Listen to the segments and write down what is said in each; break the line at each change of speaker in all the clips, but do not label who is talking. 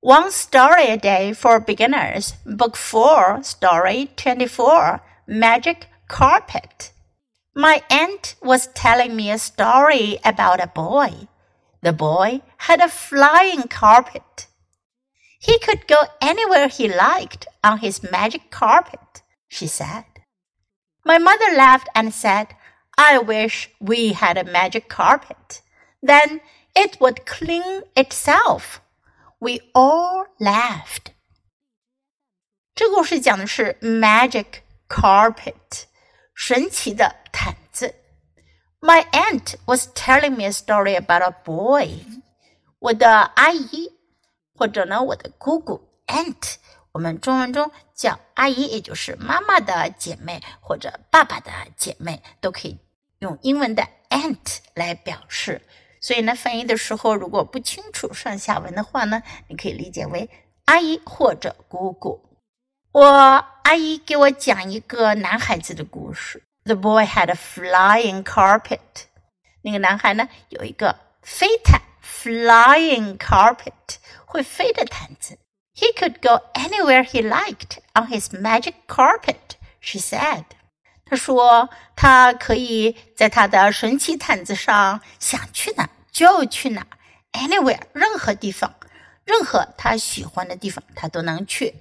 One Story a Day for Beginners, Book 4, Story 24 Magic Carpet. My aunt was telling me a story about a boy. The boy had a flying carpet. He could go anywhere he liked on his magic carpet, she said. My mother laughed and said, I wish we had a magic carpet. Then it would clean itself We all laughed. 这故事讲的是 magic carpet，神奇的毯子。My aunt was telling me a story about a boy。我的阿姨或者呢我的姑姑 aunt，我们中文中叫阿姨，也就是妈妈的姐妹或者爸爸的姐妹，都可以用英文的 aunt 来表示。 所以呢，翻译的时候如果不清楚上下文的话呢，你可以理解为阿姨或者姑姑。我阿姨给我讲一个男孩子的故事。The boy had a flying carpet。那个男孩呢有一个飞毯，flying carpet 会飞的毯子。He could go anywhere he liked on his magic carpet. She said. 他说：“他可以在他的神奇毯子上想去哪就去哪，anywhere 任何地方，任何他喜欢的地方他都能去。”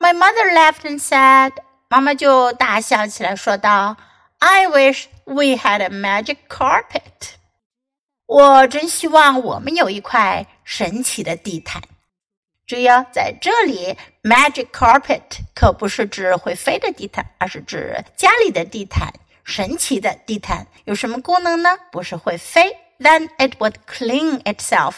My mother laughed and said，妈妈就大笑起来，说道：“I wish we had a magic carpet。”我真希望我们有一块神奇的地毯。注意哦，在这里，magic carpet 可不是指会飞的地毯，而是指家里的地毯。神奇的地毯有什么功能呢？不是会飞，then it would clean itself，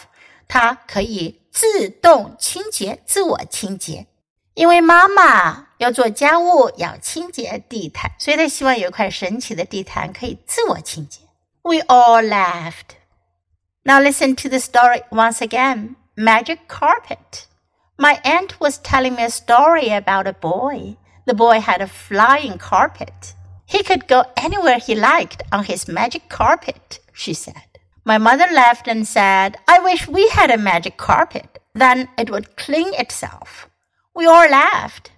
它可以自动清洁、自我清洁。因为妈妈要做家务，要清洁地毯，所以她希望有一块神奇的地毯可以自我清洁。We all laughed. Now listen to the story once again. Magic carpet. My aunt was telling me a story about a boy. The boy had a flying carpet. He could go anywhere he liked on his magic carpet, she said. My mother laughed and said, I wish we had a magic carpet. Then it would clean itself. We all laughed.